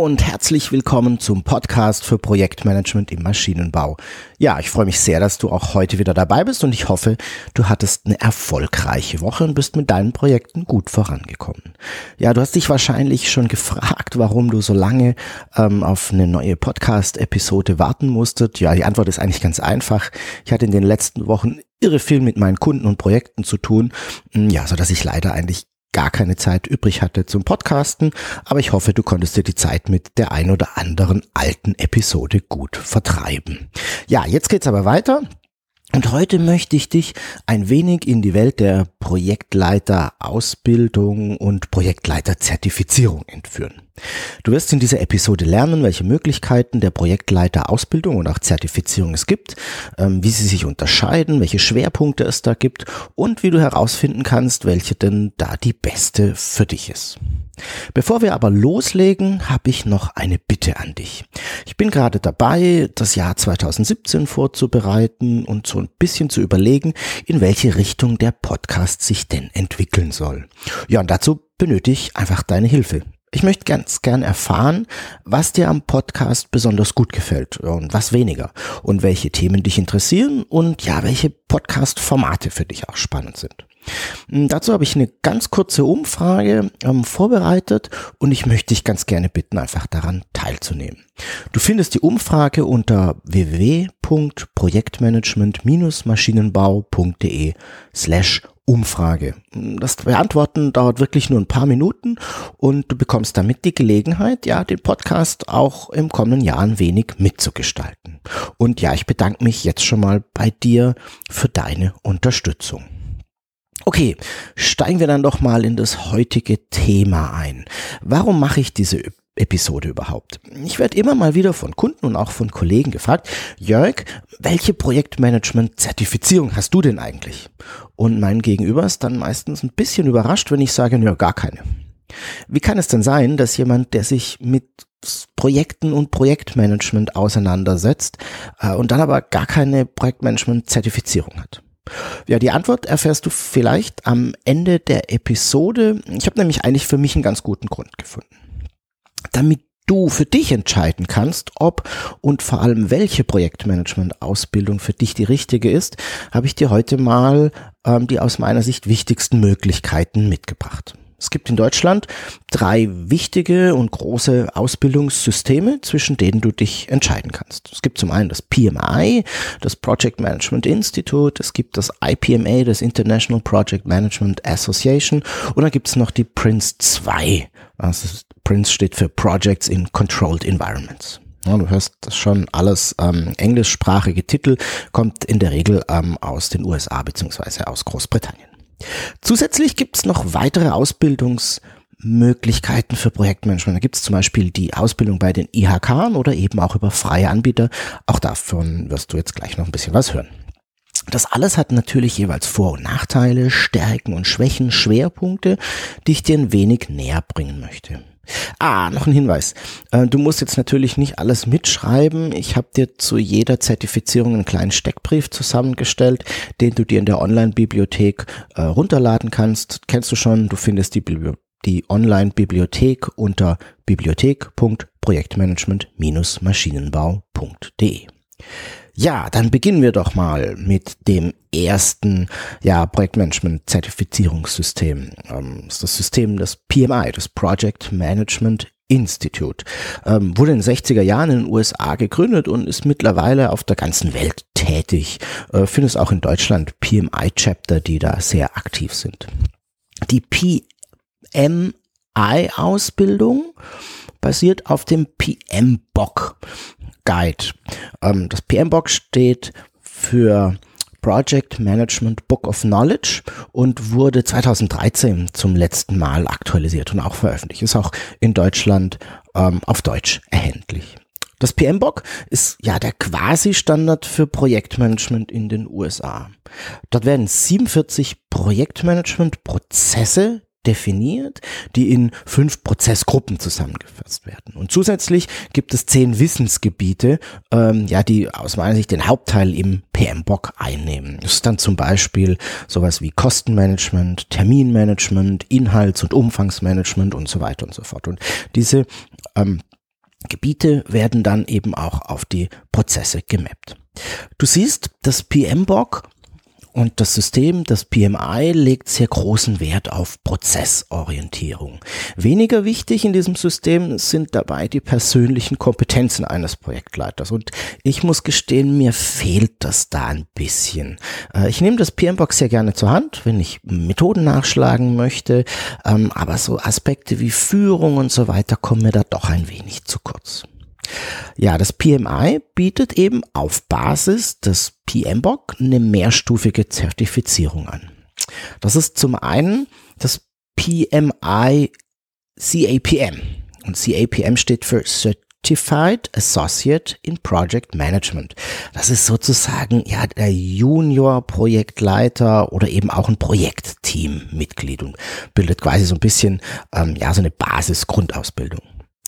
Und herzlich willkommen zum Podcast für Projektmanagement im Maschinenbau. Ja, ich freue mich sehr, dass du auch heute wieder dabei bist und ich hoffe, du hattest eine erfolgreiche Woche und bist mit deinen Projekten gut vorangekommen. Ja, du hast dich wahrscheinlich schon gefragt, warum du so lange ähm, auf eine neue Podcast-Episode warten musstet. Ja, die Antwort ist eigentlich ganz einfach. Ich hatte in den letzten Wochen irre viel mit meinen Kunden und Projekten zu tun, ja, so dass ich leider eigentlich gar keine Zeit übrig hatte zum Podcasten, aber ich hoffe, du konntest dir die Zeit mit der ein oder anderen alten Episode gut vertreiben. Ja, jetzt geht's aber weiter. Und heute möchte ich dich ein wenig in die Welt der Projektleiter-Ausbildung und Projektleiter-Zertifizierung entführen. Du wirst in dieser Episode lernen, welche Möglichkeiten der Projektleiter-Ausbildung und auch Zertifizierung es gibt, ähm, wie sie sich unterscheiden, welche Schwerpunkte es da gibt und wie du herausfinden kannst, welche denn da die beste für dich ist. Bevor wir aber loslegen, habe ich noch eine Bitte an dich. Ich bin gerade dabei, das Jahr 2017 vorzubereiten und so ein bisschen zu überlegen, in welche Richtung der Podcast sich denn entwickeln soll. Ja, und dazu benötige ich einfach deine Hilfe. Ich möchte ganz gern erfahren, was dir am Podcast besonders gut gefällt und was weniger und welche Themen dich interessieren und ja, welche Podcast-Formate für dich auch spannend sind. Hm, dazu habe ich eine ganz kurze Umfrage ähm, vorbereitet und ich möchte dich ganz gerne bitten, einfach daran teilzunehmen. Du findest die Umfrage unter www.projektmanagement-maschinenbau.de slash Umfrage. Das Beantworten dauert wirklich nur ein paar Minuten und du bekommst damit die Gelegenheit, ja, den Podcast auch im kommenden Jahr ein wenig mitzugestalten. Und ja, ich bedanke mich jetzt schon mal bei dir für deine Unterstützung. Okay, steigen wir dann doch mal in das heutige Thema ein. Warum mache ich diese Episode überhaupt? Ich werde immer mal wieder von Kunden und auch von Kollegen gefragt, Jörg, welche Projektmanagement-Zertifizierung hast du denn eigentlich? Und mein Gegenüber ist dann meistens ein bisschen überrascht, wenn ich sage, ja, gar keine. Wie kann es denn sein, dass jemand, der sich mit Projekten und Projektmanagement auseinandersetzt äh, und dann aber gar keine Projektmanagement-Zertifizierung hat? Ja, die Antwort erfährst du vielleicht am Ende der Episode. Ich habe nämlich eigentlich für mich einen ganz guten Grund gefunden. Damit du für dich entscheiden kannst, ob und vor allem welche Projektmanagement-Ausbildung für dich die richtige ist, habe ich dir heute mal ähm, die aus meiner Sicht wichtigsten Möglichkeiten mitgebracht. Es gibt in Deutschland drei wichtige und große Ausbildungssysteme, zwischen denen du dich entscheiden kannst. Es gibt zum einen das PMI, das Project Management Institute, es gibt das IPMA, das International Project Management Association und dann gibt es noch die Prince 2. Also Prince steht für Projects in Controlled Environments. Ja, du hörst das schon alles ähm, englischsprachige Titel, kommt in der Regel ähm, aus den USA beziehungsweise aus Großbritannien. Zusätzlich gibt es noch weitere Ausbildungsmöglichkeiten für Projektmanagement. Da gibt es zum Beispiel die Ausbildung bei den IHK oder eben auch über freie Anbieter. Auch davon wirst du jetzt gleich noch ein bisschen was hören. Das alles hat natürlich jeweils Vor- und Nachteile, Stärken und Schwächen, Schwerpunkte, die ich dir ein wenig näher bringen möchte. Ah, noch ein Hinweis. Äh, du musst jetzt natürlich nicht alles mitschreiben. Ich habe dir zu jeder Zertifizierung einen kleinen Steckbrief zusammengestellt, den du dir in der Online-Bibliothek äh, runterladen kannst. Kennst du schon, du findest die, Bibli die Online-Bibliothek unter bibliothek.projektmanagement-maschinenbau.de. Ja, dann beginnen wir doch mal mit dem ersten ja, Projektmanagement-Zertifizierungssystem. Ähm, das ist das System des PMI, das Project Management Institute. Ähm, wurde in den 60er Jahren in den USA gegründet und ist mittlerweile auf der ganzen Welt tätig. Äh, findest auch in Deutschland PMI-Chapter, die da sehr aktiv sind. Die PMI-Ausbildung basiert auf dem PM-Bock. Guide. Ähm, das PM-Box steht für Project Management Book of Knowledge und wurde 2013 zum letzten Mal aktualisiert und auch veröffentlicht. Ist auch in Deutschland ähm, auf Deutsch erhältlich. Das PMBOK ist ja der Quasi-Standard für Projektmanagement in den USA. Dort werden 47 Projektmanagement-Prozesse definiert, die in fünf Prozessgruppen zusammengefasst werden. Und zusätzlich gibt es zehn Wissensgebiete, ähm, ja, die aus meiner Sicht den Hauptteil im PMBOK einnehmen. Das ist dann zum Beispiel sowas wie Kostenmanagement, Terminmanagement, Inhalts- und Umfangsmanagement und so weiter und so fort. Und diese ähm, Gebiete werden dann eben auch auf die Prozesse gemappt. Du siehst, das PMBOK und das System, das PMI, legt sehr großen Wert auf Prozessorientierung. Weniger wichtig in diesem System sind dabei die persönlichen Kompetenzen eines Projektleiters. Und ich muss gestehen, mir fehlt das da ein bisschen. Äh, ich nehme das PMBOK sehr gerne zur Hand, wenn ich Methoden nachschlagen möchte, ähm, aber so Aspekte wie Führung und so weiter kommen mir da doch ein wenig zu kurz. Ja, das PMI bietet eben auf Basis des PMBOK eine mehrstufige Zertifizierung an. Das ist zum einen das PMI CAPM. Und CAPM steht für Certified Associate in Project Management. Das ist sozusagen ja der Junior Projektleiter oder eben auch ein Projektteammitglied und bildet quasi so ein bisschen ähm, ja so eine Basisgrundausbildung.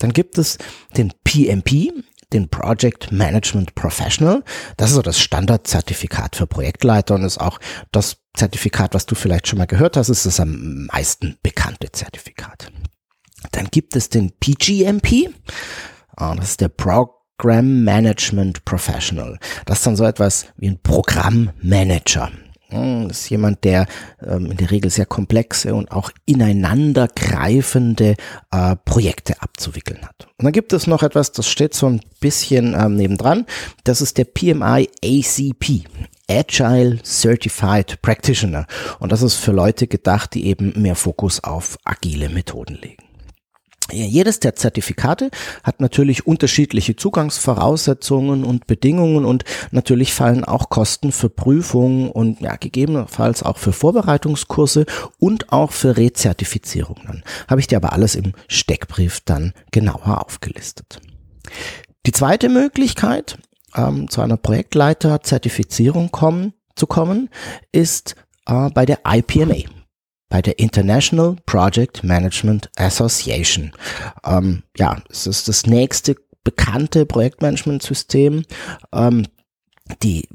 Dann gibt es den PMP, den Project Management Professional. Das ist so das Standardzertifikat für Projektleiter und ist auch das Zertifikat, was du vielleicht schon mal gehört hast, ist das am meisten bekannte Zertifikat. Dann gibt es den PGMP. Ah, das ist der Program Management Professional. Das ist dann so etwas wie ein Programmmanager. Hm, ist jemand, der ähm, in der Regel sehr komplexe und auch ineinandergreifende äh, Projekte abzuwickeln hat. Und dann gibt es noch etwas, das steht so ein bisschen ähm, nebendran. Das ist der PMI ACP. Agile Certified Practitioner. Und das ist für Leute gedacht, die eben mehr Fokus auf agile Methoden legen. Jedes der Zertifikate hat natürlich unterschiedliche Zugangsvoraussetzungen und Bedingungen und natürlich fallen auch Kosten für Prüfungen und ja, gegebenenfalls auch für Vorbereitungskurse und auch für Rezertifizierungen an. Habe ich dir aber alles im Steckbrief dann genauer aufgelistet. Die zweite Möglichkeit, ähm, zu einer Projektleiter-Zertifizierung kommen, zu kommen, ist äh, bei der IPMA bei der International Project Management Association. Ähm, ja, es ist das nächste bekannte Projektmanagementsystem. Ähm, die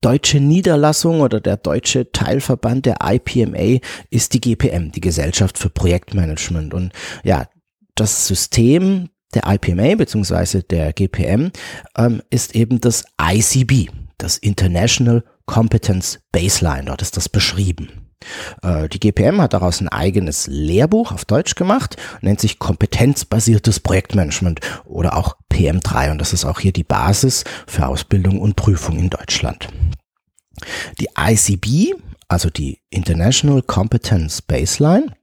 deutsche Niederlassung oder der deutsche Teilverband der IPMA ist die GPM, die Gesellschaft für Projektmanagement. Und ja, das System der IPMA bzw. der GPM ähm, ist eben das ICB, das International Competence Baseline. Dort ist das beschrieben. Äh, die GPM hat daraus ein eigenes Lehrbuch auf Deutsch gemacht, nennt sich kompetenzbasiertes Projektmanagement oder auch PM3 und das ist auch hier die Basis für Ausbildung und Prüfung in Deutschland. Die ICB, also die International Competence Baseline,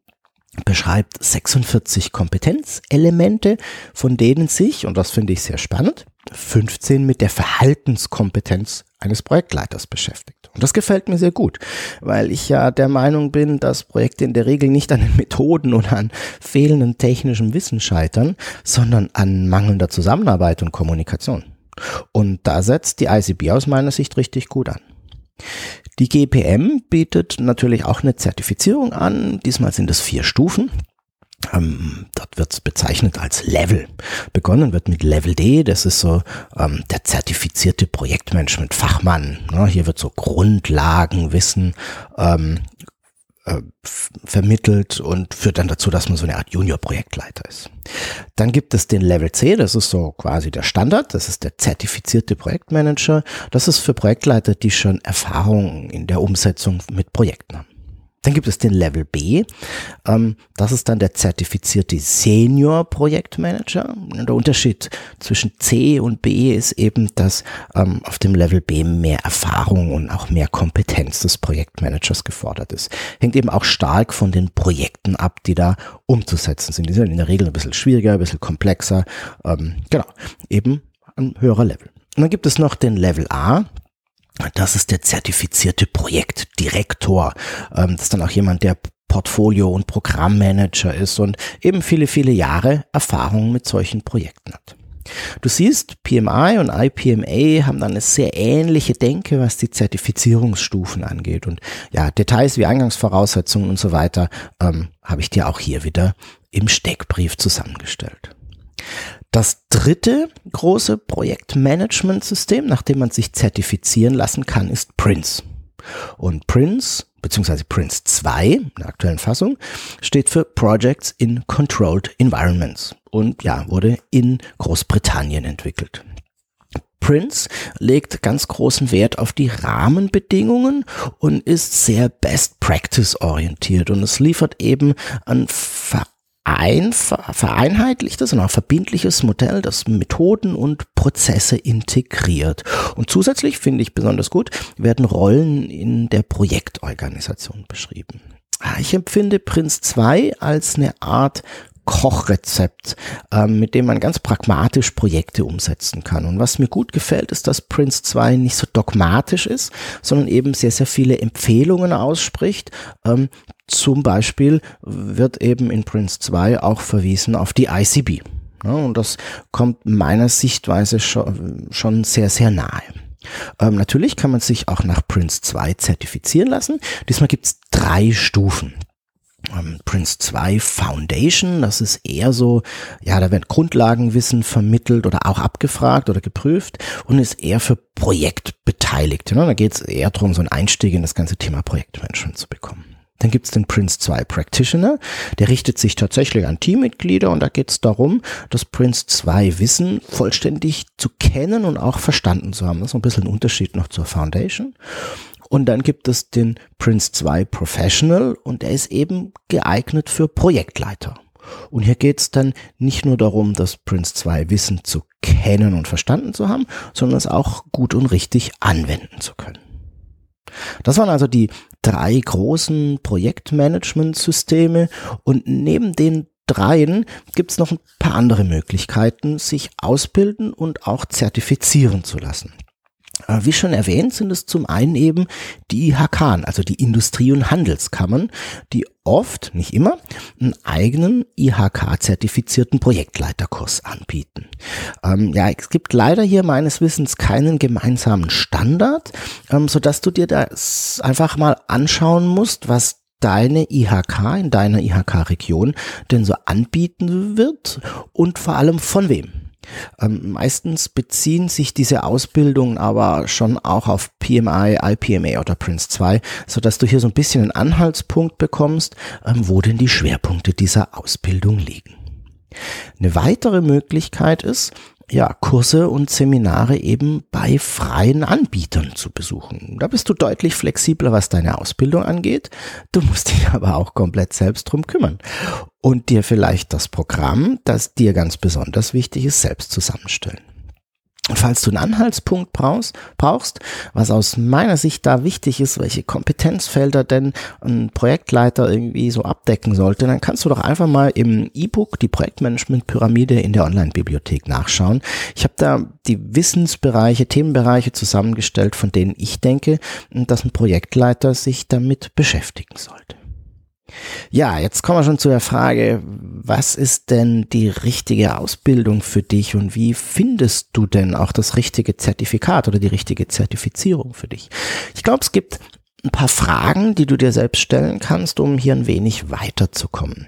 beschreibt 46 Kompetenzelemente, von denen sich, und das finde ich sehr spannend, 15 mit der Verhaltenskompetenz eines Projektleiters beschäftigt. Und das gefällt mir sehr gut, weil ich ja der Meinung bin, dass Projekte in der Regel nicht an den Methoden oder an fehlendem technischem Wissen scheitern, sondern an mangelnder Zusammenarbeit und Kommunikation. Und da setzt die ICB aus meiner Sicht richtig gut an. Die GPM bietet natürlich auch eine Zertifizierung an. Diesmal sind es vier Stufen. Ähm, dort wird es bezeichnet als Level. Begonnen wird mit Level D, das ist so ähm, der zertifizierte Projektmanagement-Fachmann. Ne? Hier wird so Grundlagenwissen ähm, äh, vermittelt und führt dann dazu, dass man so eine Art Junior-Projektleiter ist. Dann gibt es den Level C, das ist so quasi der Standard, das ist der zertifizierte Projektmanager. Das ist für Projektleiter, die schon Erfahrung in der Umsetzung mit Projekten haben. Dann gibt es den Level B. Ähm, das ist dann der zertifizierte Senior Projektmanager. Der Unterschied zwischen C und B ist eben, dass ähm, auf dem Level B mehr Erfahrung und auch mehr Kompetenz des Projektmanagers gefordert ist. Hängt eben auch stark von den Projekten ab, die da umzusetzen sind. Die sind in der Regel ein bisschen schwieriger, ein bisschen komplexer. Ähm, genau, eben ein höherer Level. Und dann gibt es noch den Level A. Das ist der zertifizierte Projektdirektor. Ähm, das ist dann auch jemand, der Portfolio- und Programmmanager ist und eben viele, viele Jahre Erfahrung mit solchen Projekten hat. Du siehst, PMI und IPMA haben dann eine sehr ähnliche Denke, was die Zertifizierungsstufen angeht. Und ja, Details wie Eingangsvoraussetzungen und so weiter ähm, habe ich dir auch hier wieder im Steckbrief zusammengestellt. Das dritte große Projektmanagementsystem, nach dem man sich zertifizieren lassen kann, ist Prince. Und Prince, beziehungsweise Prince 2 in der aktuellen Fassung, steht für Projects in Controlled Environments und ja, wurde in Großbritannien entwickelt. Prince legt ganz großen Wert auf die Rahmenbedingungen und ist sehr Best Practice orientiert und es liefert eben ein ein vereinheitlichtes und auch verbindliches Modell, das Methoden und Prozesse integriert. Und zusätzlich finde ich besonders gut, werden Rollen in der Projektorganisation beschrieben. Ah, ich empfinde Prince 2 als eine Art Kochrezept, ähm, mit dem man ganz pragmatisch Projekte umsetzen kann. Und was mir gut gefällt, ist, dass Prince 2 nicht so dogmatisch ist, sondern eben sehr, sehr viele Empfehlungen ausspricht. Ähm, zum Beispiel wird eben in Prince 2 auch verwiesen auf die ICB. Ja, und das kommt meiner Sichtweise schon, schon sehr, sehr nahe. Ähm, natürlich kann man sich auch nach Prince 2 zertifizieren lassen. Diesmal gibt es drei Stufen ähm, Prince 2 Foundation. Das ist eher so, ja, da wird Grundlagenwissen vermittelt oder auch abgefragt oder geprüft und ist eher für Projektbeteiligte. Ne? Da geht es eher darum, so einen Einstieg in das ganze Thema Projektmanagement zu bekommen. Dann gibt es den Prince 2 Practitioner, der richtet sich tatsächlich an Teammitglieder und da geht es darum, das Prince 2 Wissen vollständig zu kennen und auch verstanden zu haben. Das ist ein bisschen ein Unterschied noch zur Foundation. Und dann gibt es den Prince 2 Professional und der ist eben geeignet für Projektleiter. Und hier geht es dann nicht nur darum, das Prince 2 Wissen zu kennen und verstanden zu haben, sondern es auch gut und richtig anwenden zu können. Das waren also die drei großen Projektmanagement-Systeme und neben den dreien gibt es noch ein paar andere Möglichkeiten, sich ausbilden und auch zertifizieren zu lassen. Äh, wie schon erwähnt, sind es zum einen eben die IHK, also die Industrie- und Handelskammern, die oft, nicht immer, einen eigenen IHK-zertifizierten Projektleiterkurs anbieten. Ähm, ja, es gibt leider hier meines Wissens keinen gemeinsamen Standard, ähm, so dass du dir das einfach mal anschauen musst, was deine IHK in deiner IHK-Region denn so anbieten wird und vor allem von wem. Ähm, meistens beziehen sich diese Ausbildungen aber schon auch auf PMI, IPMA oder Prince 2, so dass du hier so ein bisschen einen Anhaltspunkt bekommst, ähm, wo denn die Schwerpunkte dieser Ausbildung liegen. Eine weitere Möglichkeit ist, ja, Kurse und Seminare eben bei freien Anbietern zu besuchen. Da bist du deutlich flexibler, was deine Ausbildung angeht. Du musst dich aber auch komplett selbst drum kümmern und dir vielleicht das Programm, das dir ganz besonders wichtig ist, selbst zusammenstellen. Falls du einen Anhaltspunkt brauchst, brauchst, was aus meiner Sicht da wichtig ist, welche Kompetenzfelder denn ein Projektleiter irgendwie so abdecken sollte, dann kannst du doch einfach mal im E-Book die Projektmanagement-Pyramide in der Online-Bibliothek nachschauen. Ich habe da die Wissensbereiche, Themenbereiche zusammengestellt, von denen ich denke, dass ein Projektleiter sich damit beschäftigen sollte. Ja, jetzt kommen wir schon zu der Frage, was ist denn die richtige Ausbildung für dich und wie findest du denn auch das richtige Zertifikat oder die richtige Zertifizierung für dich? Ich glaube, es gibt ein paar Fragen, die du dir selbst stellen kannst, um hier ein wenig weiterzukommen.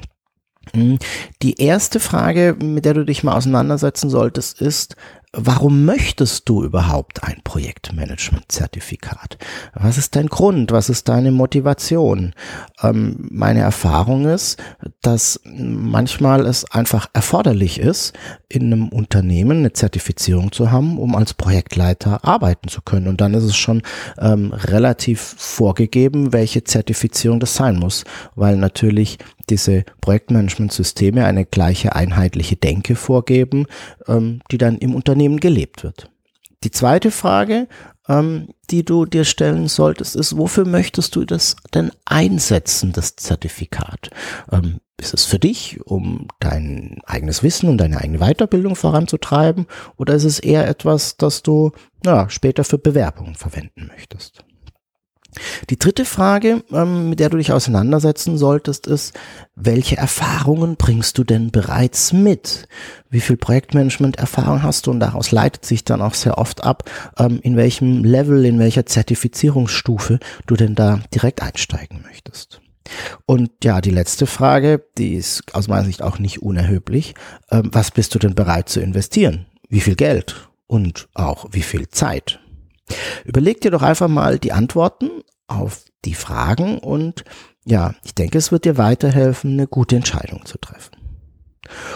Hm, die erste Frage, mit der du dich mal auseinandersetzen solltest, ist, warum möchtest du überhaupt ein Projektmanagement-Zertifikat? Was ist dein Grund? Was ist deine Motivation? Ähm, meine Erfahrung ist, dass manchmal es einfach erforderlich ist, in einem Unternehmen eine Zertifizierung zu haben, um als Projektleiter arbeiten zu können. Und dann ist es schon ähm, relativ vorgegeben, welche Zertifizierung das sein muss, weil natürlich diese Projektmanagement-Systeme eine gleiche einheitliche Denke vorgeben, ähm, die dann im Unternehmen gelebt wird. Die zweite Frage, ähm, die du dir stellen solltest, ist, wofür möchtest du das denn einsetzen, das Zertifikat? Ähm, ist es für dich, um dein eigenes Wissen und deine eigene Weiterbildung voranzutreiben? Oder ist es eher etwas, das du ja, später für Bewerbungen verwenden möchtest? Die dritte Frage, ähm, mit der du dich auseinandersetzen solltest, ist, welche Erfahrungen bringst du denn bereits mit? Wie viel Projektmanagement-Erfahrung hast du? Und daraus leitet sich dann auch sehr oft ab, ähm, in welchem Level, in welcher Zertifizierungsstufe du denn da direkt einsteigen möchtest. Und ja, die letzte Frage, die ist aus meiner Sicht auch nicht unerheblich. Ähm, was bist du denn bereit zu investieren? Wie viel Geld? Und auch wie viel Zeit? Überleg dir doch einfach mal die Antworten auf die Fragen und ja, ich denke, es wird dir weiterhelfen, eine gute Entscheidung zu treffen.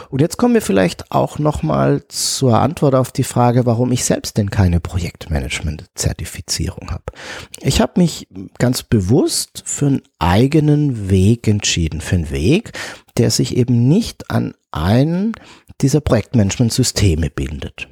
Und jetzt kommen wir vielleicht auch nochmal zur Antwort auf die Frage, warum ich selbst denn keine Projektmanagement-Zertifizierung habe. Ich habe mich ganz bewusst für einen eigenen Weg entschieden, für einen Weg, der sich eben nicht an einen dieser Projektmanagement-Systeme bindet.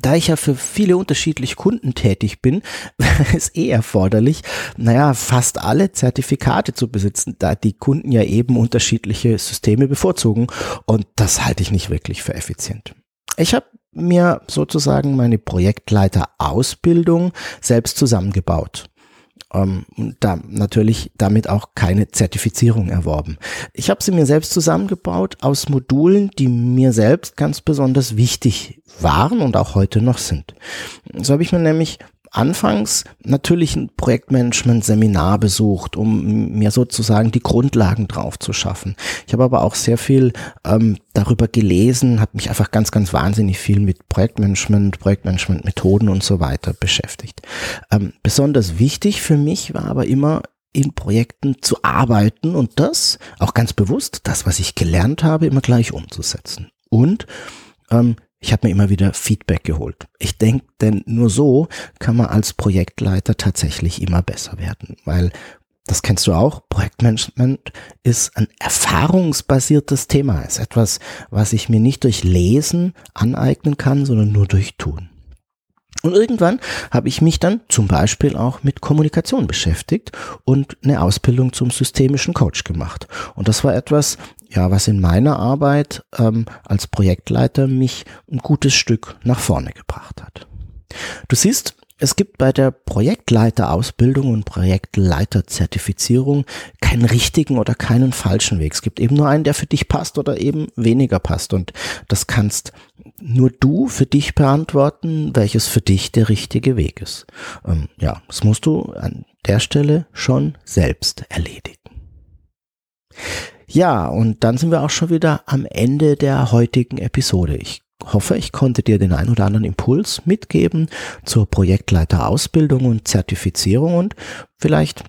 Da ich ja für viele unterschiedliche Kunden tätig bin, es eh erforderlich, naja, fast alle Zertifikate zu besitzen, da die Kunden ja eben unterschiedliche Systeme bevorzugen und das halte ich nicht wirklich für effizient. Ich habe mir sozusagen meine Projektleiter-Ausbildung selbst zusammengebaut ähm, da natürlich damit auch keine Zertifizierung erworben. Ich habe sie mir selbst zusammengebaut aus Modulen, die mir selbst ganz besonders wichtig waren und auch heute noch sind. So habe ich mir nämlich anfangs natürlich ein Projektmanagement-Seminar besucht, um mir sozusagen die Grundlagen drauf zu schaffen. Ich habe aber auch sehr viel ähm, darüber gelesen, habe mich einfach ganz, ganz wahnsinnig viel mit Projektmanagement, Projektmanagement-Methoden und so weiter beschäftigt. Ähm, besonders wichtig für mich war aber immer in Projekten zu arbeiten und das auch ganz bewusst, das, was ich gelernt habe, immer gleich umzusetzen. Und ähm, ich habe mir immer wieder Feedback geholt. Ich denke, denn nur so kann man als Projektleiter tatsächlich immer besser werden, weil das kennst du auch, Projektmanagement ist ein erfahrungsbasiertes Thema, ist etwas, was ich mir nicht durch Lesen aneignen kann, sondern nur durch Tun. Und irgendwann habe ich mich dann zum Beispiel auch mit Kommunikation beschäftigt und eine Ausbildung zum systemischen Coach gemacht. Und das war etwas, ja, was in meiner Arbeit ähm, als Projektleiter mich ein gutes Stück nach vorne gebracht hat. Du siehst, es gibt bei der Projektleiterausbildung und Projektleiterzertifizierung keinen richtigen oder keinen falschen Weg. Es gibt eben nur einen, der für dich passt oder eben weniger passt. Und das kannst nur du für dich beantworten, welches für dich der richtige Weg ist. Ähm, ja, das musst du an der Stelle schon selbst erledigen. Ja, und dann sind wir auch schon wieder am Ende der heutigen Episode. Ich hoffe, ich konnte dir den ein oder anderen Impuls mitgeben zur Projektleiterausbildung und Zertifizierung und vielleicht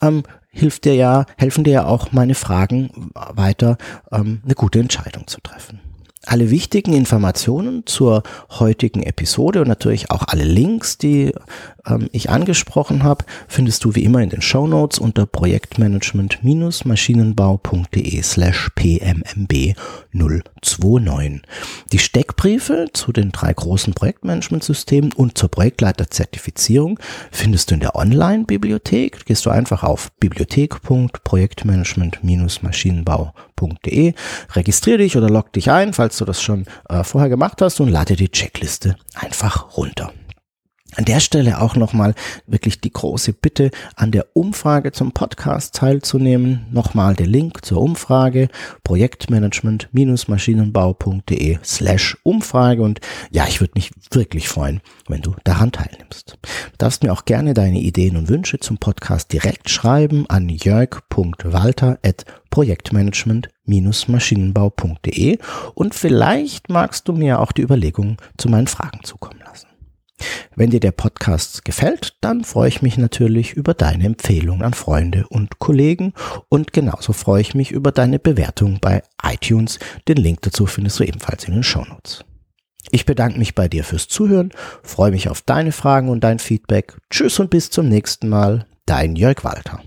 ähm, hilft dir ja, helfen dir ja auch meine Fragen weiter, ähm, eine gute Entscheidung zu treffen. Alle wichtigen Informationen zur heutigen Episode und natürlich auch alle Links, die ähm, ich angesprochen habe, findest du wie immer in den Show unter projektmanagement-maschinenbau.de slash pmmb 029. Die Steckbriefe zu den drei großen Projektmanagementsystemen und zur Projektleiterzertifizierung findest du in der Online-Bibliothek. Gehst du einfach auf bibliothek.projektmanagement-maschinenbau.de, registriere dich oder log dich ein, falls du das schon äh, vorher gemacht hast und lade die Checkliste einfach runter. An der Stelle auch nochmal wirklich die große Bitte, an der Umfrage zum Podcast teilzunehmen. Nochmal der Link zur Umfrage, projektmanagement-maschinenbau.de slash Umfrage. Und ja, ich würde mich wirklich freuen, wenn du daran teilnimmst. Du darfst mir auch gerne deine Ideen und Wünsche zum Podcast direkt schreiben an jörg.walter projektmanagement-maschinenbau.de und vielleicht magst du mir auch die Überlegungen zu meinen Fragen zukommen lassen. Wenn dir der Podcast gefällt, dann freue ich mich natürlich über deine Empfehlung an Freunde und Kollegen und genauso freue ich mich über deine Bewertung bei iTunes. Den Link dazu findest du ebenfalls in den Shownotes. Ich bedanke mich bei dir fürs Zuhören, freue mich auf deine Fragen und dein Feedback. Tschüss und bis zum nächsten Mal, dein Jörg Walter.